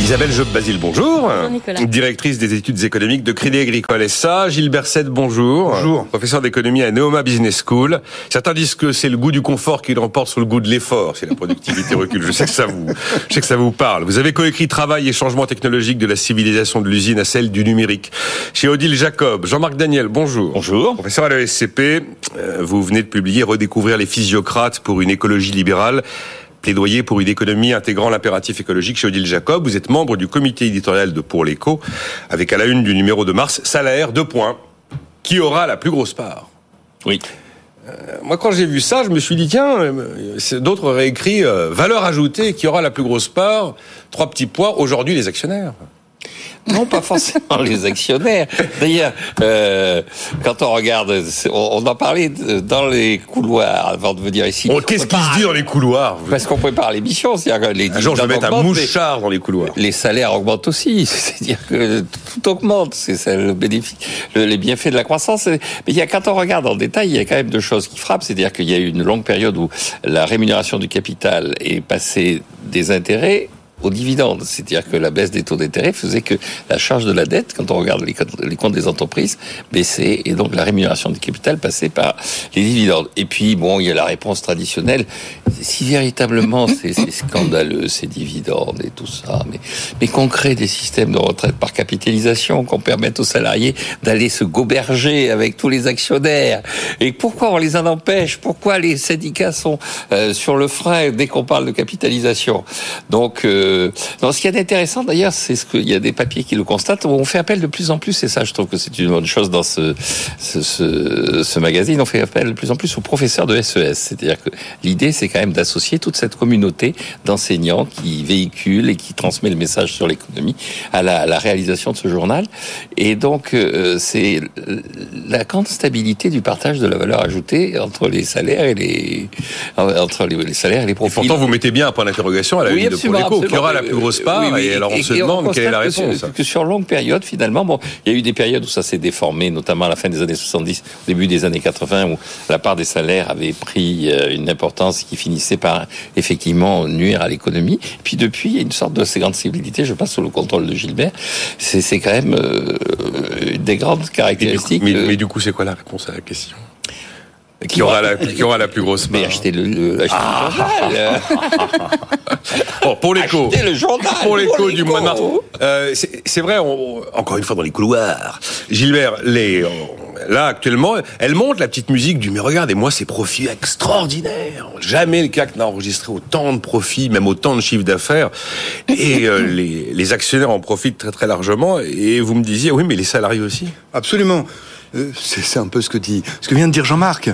Isabelle Job-Basile, bonjour. bonjour Directrice des études économiques de Crédit Agricole SA. Gilbert Sette, bonjour. Bonjour. Professeur d'économie à Neoma Business School. Certains disent que c'est le goût du confort qui l'emporte sur le goût de l'effort si la productivité recule. Je sais que ça vous, je sais que ça vous parle. Vous avez coécrit Travail et changement technologique de la civilisation de l'usine à celle du numérique. Chez Odile Jacob. Jean-Marc Daniel, bonjour. Bonjour. Professeur à l'ESCP. Euh, vous venez de publier Redécouvrir les physiocrates pour une écologie libérale plaidoyer pour une économie intégrant l'impératif écologique chez Odile Jacob. Vous êtes membre du comité éditorial de Pour l'écho, avec à la une du numéro de mars, salaire, deux points. Qui aura la plus grosse part? Oui. Euh, moi, quand j'ai vu ça, je me suis dit, tiens, euh, d'autres auraient écrit euh, valeur ajoutée, qui aura la plus grosse part? Trois petits points, aujourd'hui les actionnaires. Non, pas forcément les actionnaires. D'ailleurs, euh, quand on regarde, on, en parlait dans les couloirs avant de venir ici. Qu'est-ce qui se dit dans les couloirs Parce qu'on prépare l'émission, les un jour, je vais mettre un mouchard dans les couloirs. Les salaires augmentent aussi, c'est-à-dire que tout augmente, c'est le bénéfice, les bienfaits de la croissance. Mais il y a quand on regarde en détail, il y a quand même deux choses qui frappent, c'est-à-dire qu'il y a eu une longue période où la rémunération du capital est passée des intérêts aux dividendes. C'est-à-dire que la baisse des taux d'intérêt faisait que la charge de la dette, quand on regarde les comptes des entreprises, baissait et donc la rémunération du capital passait par les dividendes. Et puis, bon, il y a la réponse traditionnelle. Si véritablement c'est scandaleux, ces dividendes et tout ça, mais, mais qu'on crée des systèmes de retraite par capitalisation, qu'on permette aux salariés d'aller se goberger avec tous les actionnaires. Et pourquoi on les en empêche? Pourquoi les syndicats sont euh, sur le frein dès qu'on parle de capitalisation? Donc, euh, ce qui est intéressant d'ailleurs, c'est ce qu'il y a des papiers qui le constatent. On fait appel de plus en plus, et ça, je trouve que c'est une bonne chose dans ce, ce, magazine. On fait appel de plus en plus aux professeurs de SES. C'est-à-dire que l'idée, c'est quand même d'associer toute cette communauté d'enseignants qui véhiculent et qui transmet le message sur l'économie à la, réalisation de ce journal. Et donc, euh, c'est la grande stabilité du partage de la valeur ajoutée entre les salaires et les entre les, salaires et les profits. Et pourtant, vous mettez bien un point d'interrogation à la oui, de pour qui aura la plus grosse part Et alors on se demande quelle est la réponse. Que, que sur longue période, finalement, bon, il y a eu des périodes où ça s'est déformé, notamment à la fin des années 70, au début des années 80, où la part des salaires avait pris euh, une importance qui finissait par effectivement nuire à l'économie. Puis depuis, il y a une sorte de sensibilité, je passe sous le contrôle de Gilbert. C'est quand même euh, des grandes caractéristiques. Mais mais du coup, c'est quoi la réponse à la question? Qui aura, la, qui aura la plus grosse part Mais achetez le, le, achetez ah. le journal bon, Pour l'écho le journal Pour l'écho du mois de mars euh, C'est vrai, on, encore une fois dans les couloirs, Gilbert, les, là actuellement, elle monte la petite musique du mais regardez-moi ces profits extraordinaires. Jamais le CAC n'a enregistré autant de profits, même autant de chiffres d'affaires. Et euh, les, les actionnaires en profitent très très largement. Et vous me disiez, oui, mais les salariés aussi Absolument. Euh, c'est un peu ce que dit, ce que vient de dire Jean-Marc.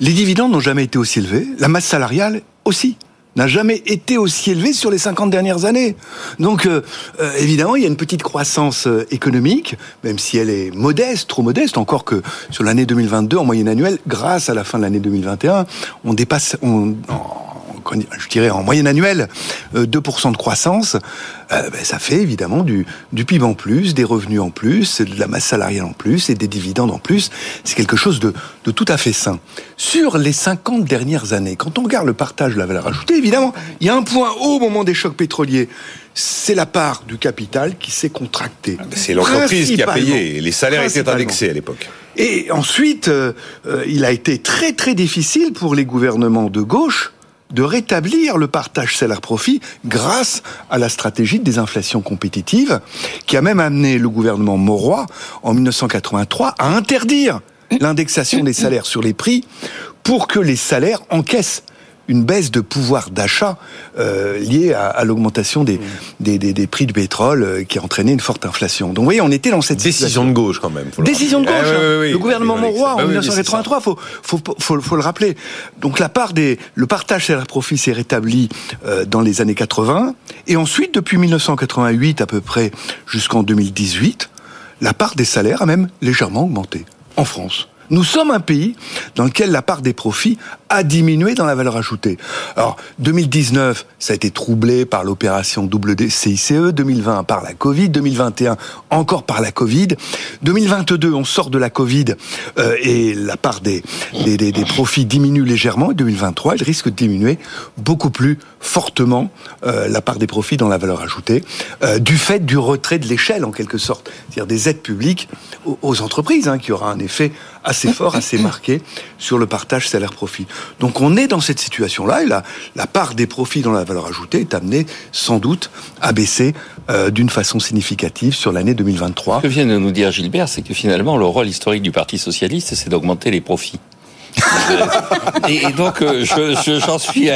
Les dividendes n'ont jamais été aussi élevés, la masse salariale aussi n'a jamais été aussi élevée sur les 50 dernières années. Donc, euh, euh, évidemment, il y a une petite croissance économique, même si elle est modeste, trop modeste, encore que sur l'année 2022, en moyenne annuelle, grâce à la fin de l'année 2021, on dépasse, on, je dirais en moyenne annuelle, 2% de croissance. Euh, ben, ça fait évidemment du, du PIB en plus, des revenus en plus, de la masse salariale en plus et des dividendes en plus. C'est quelque chose de, de tout à fait sain. Sur les 50 dernières années, quand on regarde le partage de la valeur ajoutée, évidemment, il y a un point haut au moment des chocs pétroliers c'est la part du capital qui s'est contractée. Ah, c'est l'entreprise qui a payé. Les salaires étaient indexés à l'époque. Et ensuite, euh, euh, il a été très très difficile pour les gouvernements de gauche de rétablir le partage salaire-profit grâce à la stratégie de désinflation compétitive qui a même amené le gouvernement Mauroy en 1983 à interdire l'indexation des salaires sur les prix pour que les salaires encaissent une baisse de pouvoir d'achat euh, liée à, l'augmentation des, des, des, prix du pétrole euh, qui a entraîné une forte inflation. Donc vous voyez, on était dans cette décision de gauche quand même. décision de gauche. Ah, hein. le gouvernement Monroy en 1983, faut, faut, faut, faut, le rappeler. Donc la part des, le partage salaire-profit s'est rétabli euh, dans les années 80 et ensuite depuis 1988 à peu près jusqu'en 2018, la part des salaires a même légèrement augmenté en France. Nous sommes un pays dans lequel la part des profits a diminué dans la valeur ajoutée. Alors 2019, ça a été troublé par l'opération double CICE, 2020 par la Covid, 2021 encore par la Covid, 2022 on sort de la Covid euh, et la part des, des, des, profits diminue légèrement et 2023 elle risque de diminuer beaucoup plus fortement euh, la part des profits dans la valeur ajoutée euh, du fait du retrait de l'échelle en quelque sorte, c'est-à-dire des aides publiques aux, entreprises hein, qui aura un effet assez fort, assez marqué sur le partage salaire-profit. Donc on est dans cette situation-là et la, part des profits dans la valeur ajoutée est amenée sans doute à baisser euh, d'une façon significative sur l'année 2023. Ce que vient de nous dire Gilbert, c'est que finalement le rôle historique du Parti socialiste, c'est d'augmenter les profits. Et, donc, euh, j'en suis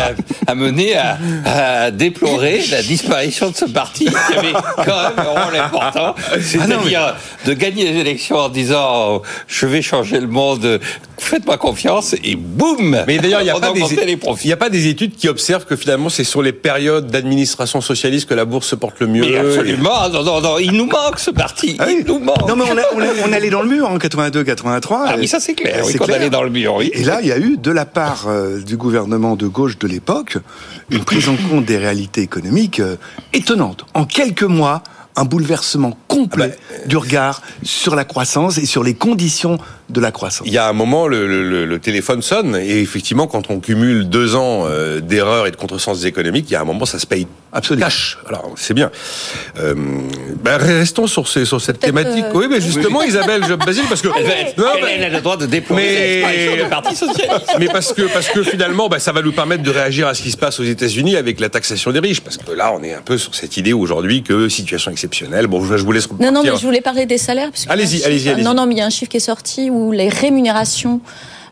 amené à, à, déplorer la disparition de ce parti qui avait quand même un rôle important, ah c'est-à-dire de gagner les élections en disant je vais changer le monde, faites-moi confiance et boum Mais d'ailleurs, il n'y a, pas des, a études qui observent que finalement c'est sur les périodes d'administration socialiste que la bourse se porte le mieux. Mais absolument, non, non, non, il nous manque ce parti, ah il nous manque. Non mais on, allait dans le mur en 82-83. Ah oui, ça c'est clair, oui, on allait dans le mur, oui. Et là, il y a eu de la part euh, du gouvernement de gauche de l'époque une prise en compte des réalités économiques euh, étonnantes. En quelques mois, un bouleversement complet ah bah, du regard sur la croissance et sur les conditions de la croissance. Il y a un moment, le, téléphone sonne et effectivement, quand on cumule deux ans euh, d'erreurs et de contresens économiques, il y a un moment, ça se paye Absolument. cash. Alors, c'est bien. Euh, ben, restons sur, ces, sur cette thématique. Euh, oui, mais justement, Isabelle Basile, parce que... Elle, a le droit de déplorer mais... Parti Socialiste. Mais parce que, parce que finalement, ben, ça va nous permettre de réagir à ce qui se passe aux États-Unis avec la taxation des riches. Parce que là, on est un peu sur cette idée aujourd'hui que situation exceptionnelle. Bon, je vous laisse... Non, non, mais je voulais parler des salaires. Allez-y, allez-y. Allez non, non, mais il y a un chiffre qui est sorti où les rémunérations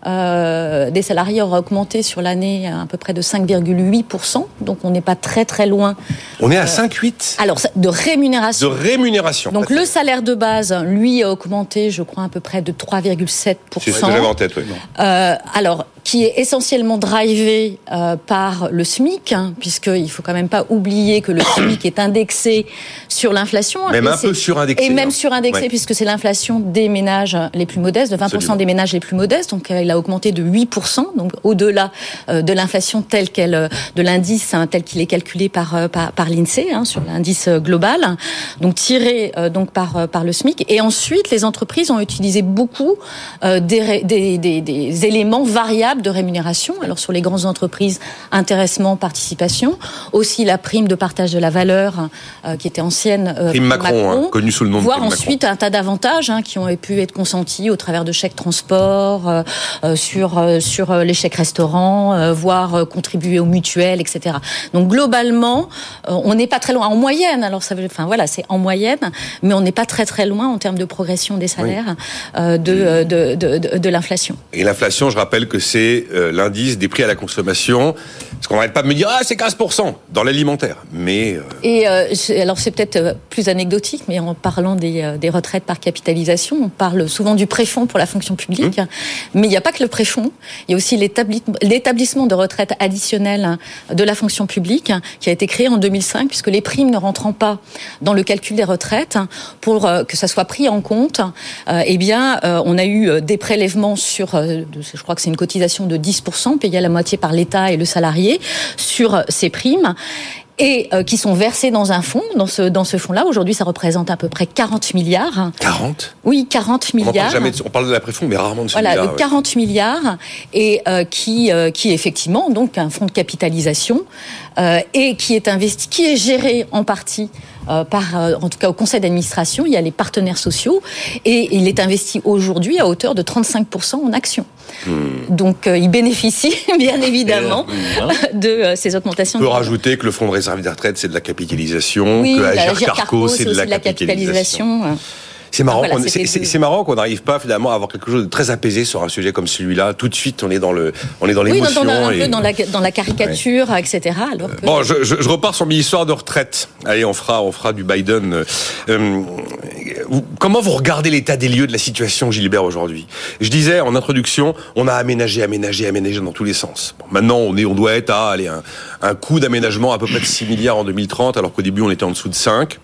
euh, des salariés auraient augmenté sur l'année à, peu près de 5,8%. Donc on n'est pas très très loin. On est à 5,8 euh, Alors de rémunération. De rémunération. Donc le salaire de base, lui, a augmenté, je crois, à peu près de 3,7%. C'est ce que j'avais en tête, oui. Euh, alors qui est essentiellement drivé euh, par le SMIC, hein, puisqu'il faut quand même pas oublier que le SMIC est indexé sur l'inflation. Même un peu surindexé. Et même hein. surindexé, puisque c'est l'inflation des ménages les plus modestes, de 20% des ménages les plus modestes. Donc, il a augmenté de 8%, donc au-delà euh, de l'inflation telle qu'elle, euh, de l'indice hein, tel qu'il est calculé par, par, par l'INSEE, hein, sur l'indice global. Donc, tiré donc par, par le SMIC. Et ensuite, les entreprises ont utilisé beaucoup des, des, des, des éléments variables de rémunération. Alors sur les grandes entreprises, intéressement, participation, aussi la prime de partage de la valeur euh, qui était ancienne. Euh, prime Macron, hein, connue sous le nom de voire ensuite un tas d'avantages hein, qui ont pu être consentis au travers de chèques transport, euh, sur sur les chèques restaurants, voire contribuer aux mutuelles, etc. Donc globalement, on n'est pas très loin en moyenne. Alors ça veut, enfin voilà, c'est en moyenne, mais on n'est pas très très loin en termes de progression des salaires de, de, de, de l'inflation. Et l'inflation, je rappelle que c'est euh, l'indice des prix à la consommation. Parce qu'on n'arrête pas de me dire, ah, c'est 15% dans l'alimentaire. Mais. Euh, Et euh, alors, c'est peut-être plus anecdotique, mais en parlant des, des, retraites par capitalisation, on parle souvent du préfonds pour la fonction publique. Mmh. Mais il n'y a pas que le préfonds. Il y a aussi l'établissement de retraite additionnelle de la fonction publique qui a été créé en 2005, puisque les primes ne rentrant pas dans le calcul des retraites, pour que ça soit pris en compte, eh bien, on a eu des prélèvements sur, je crois que c'est une cotisation de 10%, payée à la moitié par l'État et le salarié, sur ces primes et euh, qui sont versés dans un fonds, dans ce, dans ce fonds-là. Aujourd'hui, ça représente à peu près 40 milliards. 40 Oui, 40 milliards. On parle, jamais on parle de la préfonds, mais rarement de ce Voilà, de 40 milliards, et euh, qui, euh, qui est effectivement donc un fonds de capitalisation, et qui est investi, qui est géré en partie par, en tout cas au conseil d'administration, il y a les partenaires sociaux, et il est investi aujourd'hui à hauteur de 35% en actions. Hmm. Donc euh, il bénéficie bien évidemment hein. de euh, ces augmentations. On peut rajouter que le fonds de réserve des retraites, c'est de la capitalisation, que Agir Carco, c'est de, la capitalisation. C'est marrant, c'est marrant qu'on n'arrive pas finalement à avoir quelque chose de très apaisé sur un sujet comme celui-là. Tout de suite, on est dans le, on est dans l'émotion. Oui, un peu dans la, dans la caricature, etc. Alors Bon, je, je, je, repars sur mes histoires de retraite. Allez, on fera, on fera du Biden. Euh, comment vous regardez l'état des lieux de la situation, Gilbert, aujourd'hui? Je disais en introduction, on a aménagé, aménagé, aménagé dans tous les sens. Bon, maintenant, on est, on doit être à allez, un, un coût d'aménagement à peu près de 6 milliards en 2030, alors qu'au début, on était en dessous de 5.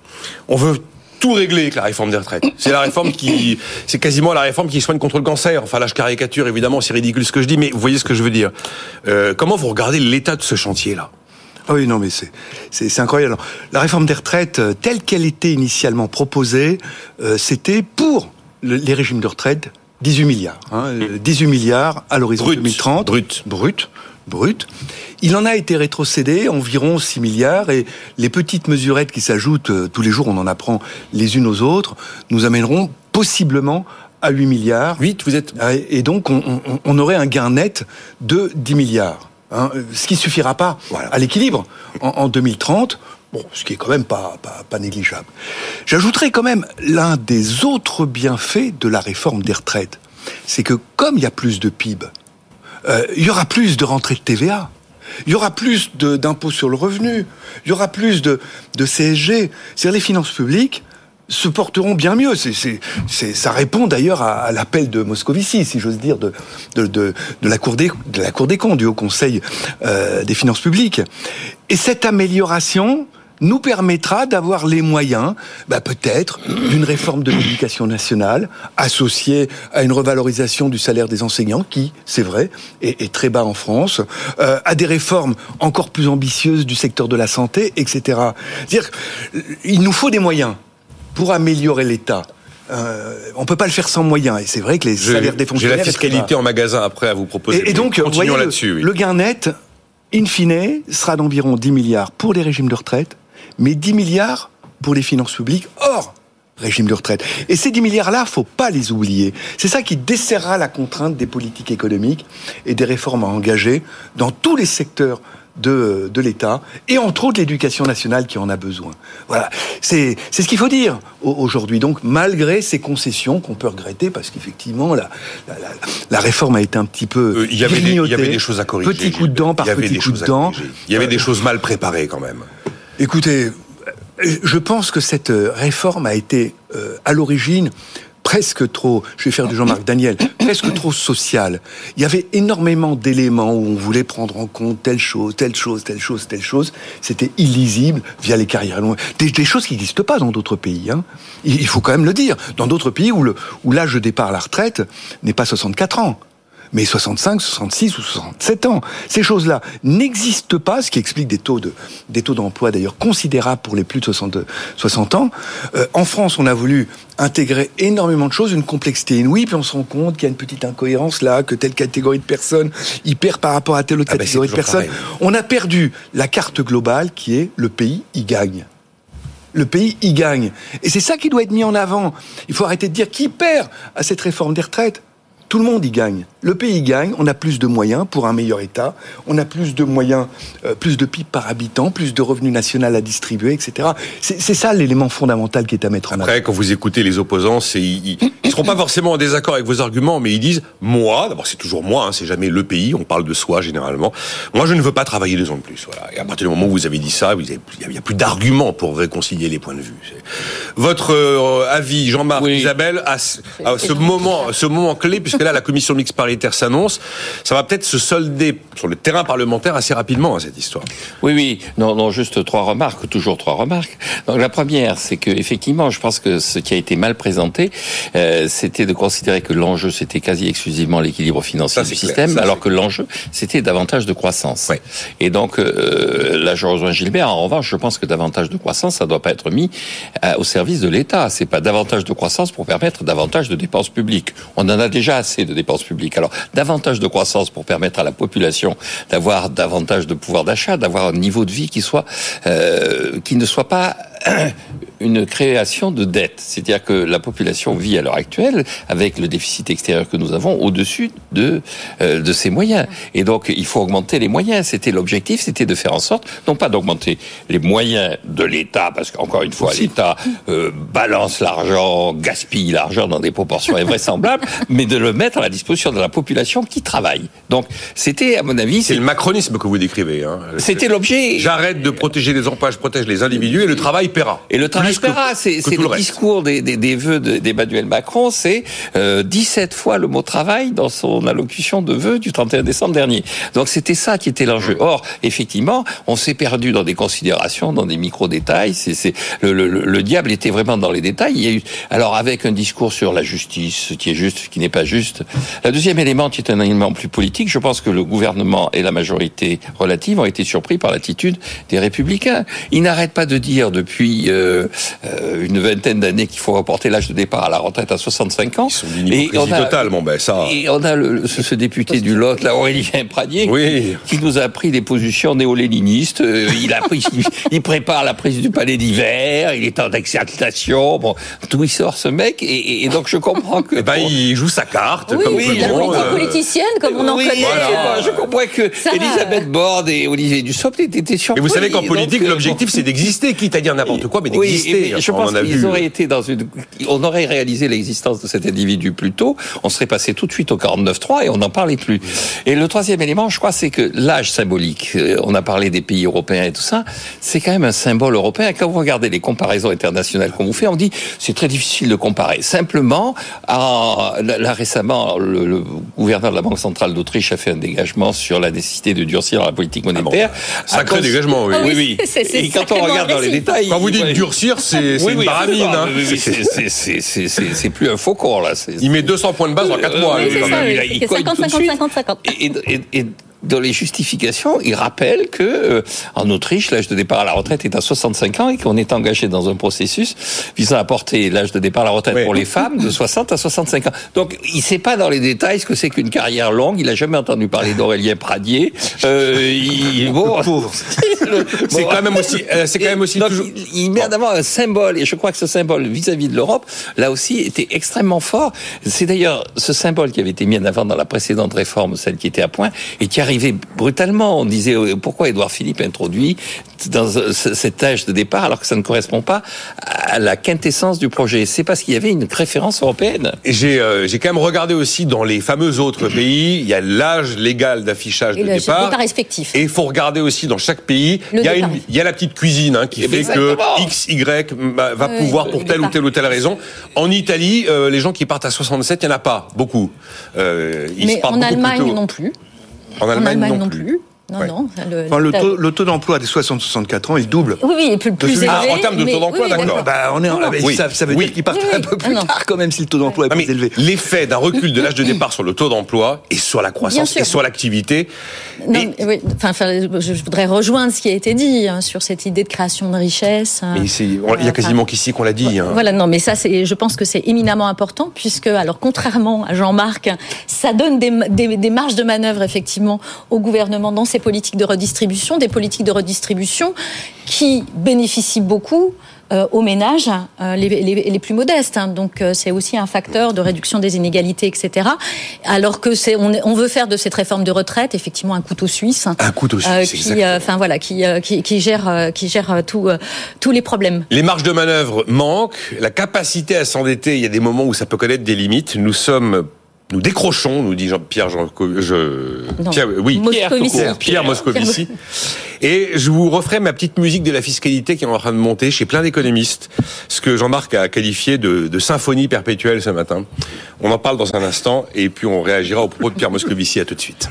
On veut tout régler avec la réforme des retraites. C'est la réforme qui, c'est quasiment la réforme qui soigne contre le cancer. Enfin, là, je caricature évidemment, c'est ridicule ce que je dis, mais vous voyez ce que je veux dire. Euh, comment vous regardez l'état de ce chantier-là? Ah oui, non, mais c'est c'est incroyable. La réforme des retraites, euh, telle qu'elle était initialement proposée, euh, c'était pour les régimes de retraite 18 milliards. Hein, 18 milliards à l'horizon 2030. Brut. Brut. Brut. Il en a été rétrocédé environ 6 milliards et les petites mesurettes qui s'ajoutent, euh, tous les jours on en apprend les unes aux autres, nous amèneront possiblement à 8 milliards. 8, vous êtes... Et donc on, on aurait un gain net de 10 milliards. Hein, ce qui suffira pas à l'équilibre en, 2030. Bon, ce qui est quand même pas, pas, négligeable. J'ajouterai quand même l'un des autres bienfaits de la réforme des retraites, c'est que comme il y a plus de PIB, euh, il y aura plus de rentrées de TVA. Il y aura plus d'impôts sur le revenu, il y aura plus de, de CSG. C'est-à-dire les finances publiques se porteront bien mieux. C'est, ça répond d'ailleurs à, l'appel de Moscovici, si j'ose dire, de, de, de, la Cour des, de la Cour des comptes, du Haut Conseil euh, des finances publiques. Et cette amélioration nous permettra d'avoir les moyens, bah peut-être, d'une réforme de l'éducation nationale associée à une revalorisation du salaire des enseignants, qui, c'est vrai, est, est, très bas en France, euh, à des réformes encore plus ambitieuses du secteur de la santé, etc. C'est-à-dire, il nous faut des moyens pour améliorer l'État. Euh, on peut pas le faire sans moyens. Et c'est vrai que les salaires des fonctionnaires. J'ai la fiscalité en magasin après à vous proposer. Et, donc, voyez, le, le gain net, in fine, sera d'environ 10 milliards pour les régimes de retraite, mais 10 milliards pour les finances publiques hors régime de retraite. Et ces 10 milliards-là, faut pas les oublier. C'est ça qui desserrera la contrainte des politiques économiques et des réformes à engager dans tous les secteurs de, de l'État, et entre autres l'éducation nationale qui en a besoin. Voilà, c'est ce qu'il faut dire aujourd'hui. Donc, malgré ces concessions qu'on peut regretter, parce qu'effectivement, la, la, la, réforme a été un petit peu euh, il, y avait des, il y avait des choses à corriger. Petit coup de dent par petit coup de dent. Il y avait des choses mal préparées quand même. Écoutez, je pense que cette réforme a été euh, à l'origine presque trop, je vais faire du Jean-Marc Daniel, presque trop social. Il y avait énormément d'éléments où on voulait prendre en compte telle chose, telle chose, telle chose, telle chose. C'était illisible via les carrières longues. Des, choses qui n'existent pas dans d'autres pays. Hein. Il faut quand même le dire. Dans d'autres pays où l'âge où de départ à la retraite n'est pas 64 ans mais 65, 66 ou 67 ans. Ces choses-là n'existent pas, ce qui explique des taux de des taux d'emploi d'ailleurs considérables pour les plus de 60, 60 ans. Euh, en France, on a voulu intégrer énormément de choses, une complexité inouïe, puis on se rend compte qu'il y a une petite incohérence là, que telle catégorie de personnes y perd par rapport à telle autre ah ben, catégorie de personnes. On a perdu la carte globale qui est le pays y gagne le pays y gagne. Et c'est ça qui doit être mis en avant. Il faut arrêter de dire qui perd à cette réforme des retraites. Tout le monde y gagne. Le pays gagne, on a plus de moyens pour un meilleur État, on a plus de moyens, euh, plus de PIB par habitant, plus de revenus nationaux à distribuer, etc. C'est ça l'élément fondamental qui est à mettre en avant. Après, quand vous écoutez les opposants, ils ne seront pas forcément en désaccord avec vos arguments, mais ils disent moi, d'abord c'est toujours moi, hein, c'est jamais le pays, on parle de soi généralement. Moi, je ne veux pas travailler deux ans de plus. Voilà. Et à partir du moment où vous avez dit ça, il n'y a, plus d'arguments pour réconcilier les points de vue. Votre euh, avis, Jean-Marc, Isabelle, à, ce moment, ce moment clé, puisque là, la commission mixte paritaire s'annonce. Ça va peut-être se solder sur le terrain parlementaire assez rapidement, hein, cette histoire. Oui, oui. Non, non, juste trois remarques, toujours trois remarques. Donc, la première, c'est que, effectivement, je pense que ce qui a été mal présenté, euh, c'était de considérer que l'enjeu, c'était quasi exclusivement l'équilibre financier du système, alors que l'enjeu, c'était davantage de croissance. Et donc, euh, là, je rejoins Gilbert. En revanche, je pense que davantage de croissance, ça ne doit pas être mis euh, au service de l'État. C'est pas davantage de croissance pour permettre davantage de dépenses publiques. On en a déjà assez de dépenses publiques. Alors, davantage de croissance pour permettre à la population d'avoir davantage de pouvoir d'achat, d'avoir un niveau de vie qui soit euh, qui ne soit pas une création de dette. C'est-à-dire que la population vit à l'heure actuelle avec le déficit extérieur que nous avons au-dessus de euh, de ses moyens. Et donc il faut augmenter les moyens. C'était l'objectif, c'était de faire en sorte non pas d'augmenter les moyens de l'État parce qu'encore une fois l'État euh, balance l'argent, gaspille l'argent dans des proportions invraisemblables, mais de le mettre à la disposition de la population qui travaille. Donc c'était à mon avis c'est le macronisme que vous décrivez. Hein. C'était l'objet. J'arrête de protéger les emplois, je protège les individus et le travail Et le travail c'est, le, discours des, des, des vœux d'Emmanuel Macron, c'est euh, 17 fois le mot travail dans son allocution de vœux du 31 décembre dernier. Donc c'était ça qui était l'enjeu. Or, effectivement, on s'est perdu dans des considérations, dans des micro-détails. C'est, c'est le, le, le, diable était vraiment dans les détails. Il y a eu, alors avec un discours sur la justice, ce qui est juste, ce qui n'est pas juste. Le deuxième élément, qui est un élément plus politique, je pense que le gouvernement et la majorité relative ont été surpris par l'attitude des républicains. Ils n'arrêtent pas de dire depuis euh, euh, une vingtaine d'années qu'il faut reporter l'âge de départ à la retraite à 65 ans. et on a, total, bon ben ça. Et on a le, ce, député du Lot, là, Aurélien Pradier, oui. qui nous a pris des positions néo-léninistes. Euh, il a pris, il, prépare la prise du palais d'hiver. Il est en exaltation. Bon, d'où il sort ce mec et, et, donc je comprends que. Eh ben, il joue sa carte. Oui, comme oui, la politique politicienne, comme on en connaît. Voilà. Je comprends que Elisabeth Borne et Olivier Dussopt étaient surpris. Et vous savez qu'en politique, l'objectif c'est d'exister, quitte à dire n'importe quoi, mais d'exister. Oui, je pense qu'ils auraient été dans une, on aurait réalisé l'existence de cet individu plus tôt, on serait passé tout de suite au 49.3 et on n'en parlait plus. Et le troisième élément, je crois, c'est que l'âge symbolique, euh, on a parlé des pays européens et tout ça, c'est quand même un symbole européen. Quand vous regardez les comparaisons internationales qu'on vous fait, on dit c'est très difficile de comparer. Simplement, là, récemment, le, gouverneur de la Banque centrale d'Autriche a fait un dégagement sur la nécessité de durcir la politique monétaire. Ah Sacré dégagement, oui. oui, oui. Et quand on regarde dans les détails, quand vous dites durcir, c'est oui, une oui, baramine. Hein. C'est plus un faucon, là. Il met 200 points de base en 4 mois. Hein, il 50-50-50-50 dans les justifications, il rappelle que euh, en Autriche, l'âge de départ à la retraite est à 65 ans et qu'on est engagé dans un processus visant à porter l'âge de départ à la retraite pour les femmes de 60 à 65 ans. Donc, il sait pas dans les détails ce que c'est qu'une carrière longue. Il a jamais entendu parler d'Aurélien Pradier. Euh, il, bon, c'est quand même aussi, euh, c'est quand même aussi. Donc, il, met en avant un symbole et je crois que ce symbole vis-à-vis de l'Europe, là aussi, était extrêmement fort. C'est d'ailleurs ce symbole qui avait été mis en avant dans la précédente réforme, celle qui était à point, et qui arrive brutalement. On disait euh, pourquoi Édouard Philippe introduit dans cet âge de départ alors que ça ne correspond pas à la quintessence du projet? C'est parce qu'il y avait une référence européenne. J'ai euh, j'ai quand même regardé aussi dans les fameux autres pays, il y a l'âge légal d'affichage de départ. départ respectif. Et il faut regarder aussi dans chaque pays, il y, a une, il y a la petite cuisine hein, qui fait que X, Y va pouvoir pour telle ou telle ou telle raison. En Italie, euh, les gens qui partent à 67, il n'y en a pas beaucoup. ils Mais en Allemagne non plus. En Allemagne, non, plus. Non, non. Le, enfin, le, taux, le taux d'emploi des 60-64 ans, il double. Oui, oui, il est plus, plus élevé. Ah, en termes de taux d'emploi, d'accord. Bah, on est, en, oui. ça, ça, veut dire qu'il partent un peu plus tard quand même si le taux d'emploi est plus élevé. L'effet d'un recul de l'âge de départ sur le taux d'emploi et sur la croissance et sur l'activité. Oui, enfin, je voudrais rejoindre ce qui a été dit hein, sur cette idée de création de richesse. Hein. Mais il y a quasiment qu'ici qu'on l'a dit. Hein. Voilà, non, mais ça, c'est, je pense que c'est éminemment important puisque, alors, contrairement à Jean-Marc, ça donne des, des, des marges de manœuvre effectivement au gouvernement dans ses politiques de redistribution des politiques de redistribution qui bénéficient beaucoup euh, aux ménages euh, les, les, plus modestes. Hein. Donc euh, c'est aussi un facteur de réduction des inégalités, etc. Alors que c'est on, on, veut faire de cette réforme de retraite effectivement un couteau suisse. Un couteau suisse. qui, enfin voilà, qui, qui, qui, gère qui gère tout, tous les problèmes. Les marges de manœuvre manquent. La capacité à s'endetter, il y a des moments où ça peut connaître des limites. Nous sommes nous décrochons, nous dit Jean Pierre Jean je Pierre, oui Moscovici. Pierre, Moscovici. Et je vous referai ma petite musique de la fiscalité qui est en train de monter chez plein d'économistes, ce que Jean-Marc a qualifié de, de, symphonie perpétuelle ce matin. On en parle dans un instant et puis on réagira au propos de Pierre Moscovici. À tout de suite.